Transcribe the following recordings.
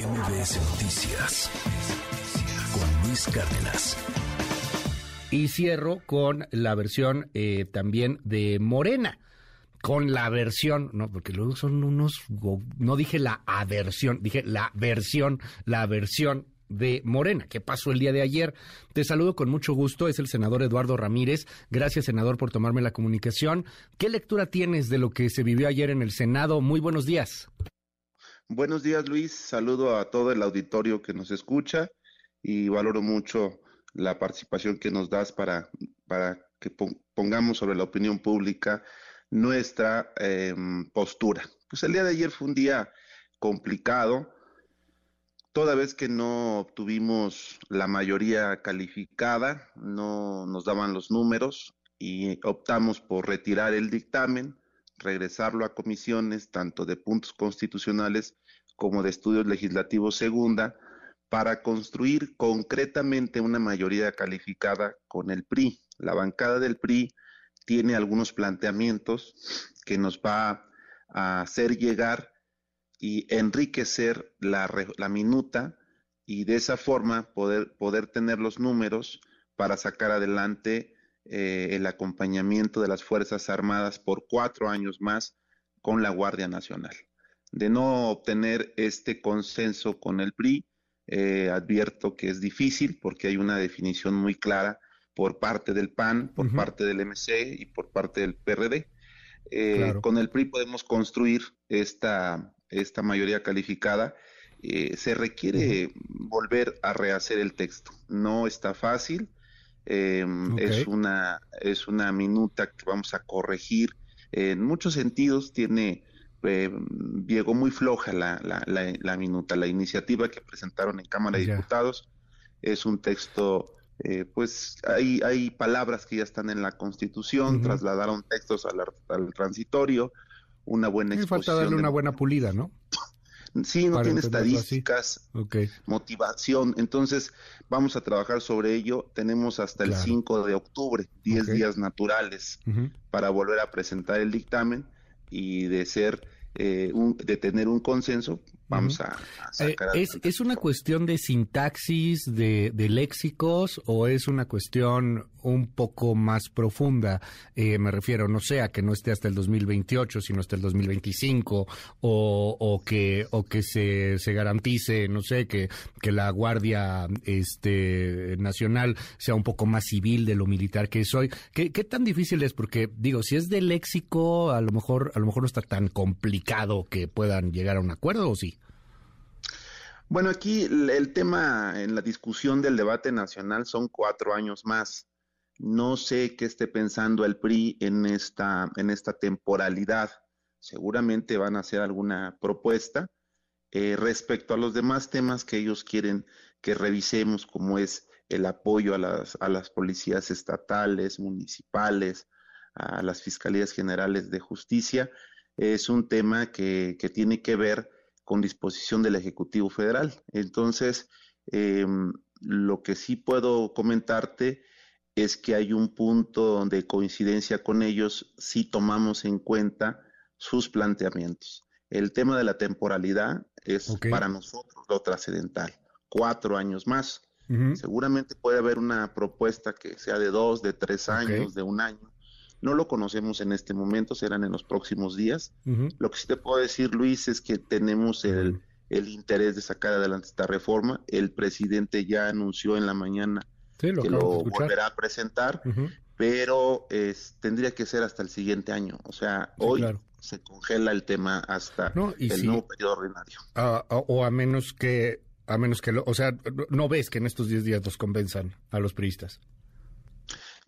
MBS Noticias con Luis Cárdenas. Y cierro con la versión eh, también de Morena. Con la versión, no, porque luego son unos, no dije la aversión, dije la versión, la versión de Morena. ¿Qué pasó el día de ayer? Te saludo con mucho gusto. Es el senador Eduardo Ramírez. Gracias, senador, por tomarme la comunicación. ¿Qué lectura tienes de lo que se vivió ayer en el Senado? Muy buenos días. Buenos días, Luis. Saludo a todo el auditorio que nos escucha y valoro mucho la participación que nos das para, para que pongamos sobre la opinión pública nuestra em, postura. Pues el día de ayer fue un día complicado Toda vez que no obtuvimos la mayoría calificada, no nos daban los números y optamos por retirar el dictamen, regresarlo a comisiones, tanto de puntos constitucionales como de estudios legislativos segunda, para construir concretamente una mayoría calificada con el PRI. La bancada del PRI tiene algunos planteamientos que nos va a hacer llegar y enriquecer la, la minuta y de esa forma poder, poder tener los números para sacar adelante eh, el acompañamiento de las Fuerzas Armadas por cuatro años más con la Guardia Nacional. De no obtener este consenso con el PRI, eh, advierto que es difícil porque hay una definición muy clara por parte del PAN, por parte del MC y por parte del PRD. Eh, con el PRI podemos construir esta, esta mayoría calificada, eh, se requiere volver a rehacer el texto. No está fácil, em, es, una, es una minuta que vamos a corregir. En muchos sentidos tiene, eh, llegó muy floja la, la, la, minuta. La iniciativa que presentaron en Cámara de Diputados es un texto eh, pues hay, hay palabras que ya están en la Constitución, trasladaron textos al, al, transitorio, una buena exposición. falta darle una buena pulida, ¿no? Sí, no tiene estadísticas, motivación. Entonces, vamos a trabajar sobre ello. Tenemos hasta el 5 de octubre, 10 días naturales, para volver a presentar el dictamen y de ser eh, de tener un consenso, vamos a, eh, ¿Es, ¿Es una cuestión de sintaxis, de, de, léxicos, o es una cuestión un poco más profunda? Eh, me refiero, no sé, a que no esté hasta el 2028, sino hasta el 2025, o, o que, o que se, se garantice, no sé, que, que la Guardia este, Nacional sea un poco más civil de lo militar que es hoy. ¿Qué, ¿Qué tan difícil es? Porque, digo, si es de léxico, a lo mejor, a lo mejor no está tan complicado que puedan llegar a un acuerdo o sí? Bueno, aquí el tema en la discusión del debate nacional son cuatro años más. No sé qué esté pensando el PRI en esta, en esta temporalidad. Seguramente van a hacer alguna propuesta eh, respecto a los demás temas que ellos quieren que revisemos, como es el apoyo a las, a las policías estatales, municipales, a las fiscalías generales de justicia es un tema que, tiene que ver con disposición del Ejecutivo Federal. Entonces, em, lo que sí puedo comentarte es que hay un punto de coincidencia con ellos si tomamos en cuenta sus planteamientos. El tema de la temporalidad es para nosotros lo trascendental. Cuatro años más. Seguramente puede haber una propuesta que sea de dos, de tres años, de un año. No lo conocemos en este momento, serán en los próximos días. Lo que sí te puedo decir, Luis, es que tenemos el, interés de sacar adelante esta reforma. El presidente ya anunció en la mañana que lo volverá a presentar, pero tendría que ser hasta el siguiente año. O sea, hoy se congela el tema hasta el nuevo periodo ordinario. o a menos que, a menos que, o sea, no ves que en estos 10 días los convenzan a los priistas.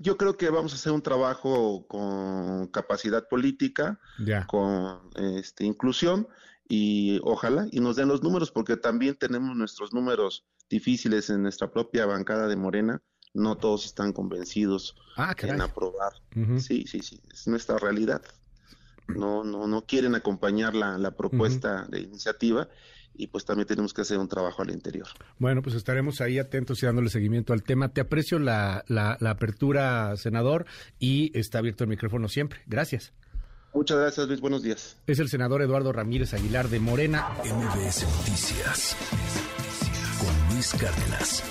Yo creo que vamos a hacer un trabajo con capacidad política, con este, inclusión y ojalá y nos den los números porque también tenemos nuestros números difíciles en nuestra propia bancada de Morena. No todos están convencidos ah, en aprobar. Sí, sí, sí, es nuestra realidad. No, no, no quieren acompañar la, la propuesta de iniciativa y pues también tenemos que hacer un trabajo al interior. Bueno, pues estaremos ahí atentos y dándole seguimiento al tema. Te aprecio la, la, apertura, senador, y está abierto el micrófono siempre. Gracias. Muchas gracias, Luis. Buenos días. Es el senador Eduardo Ramírez Aguilar de Morena. MBS Noticias con Luis Cárdenas.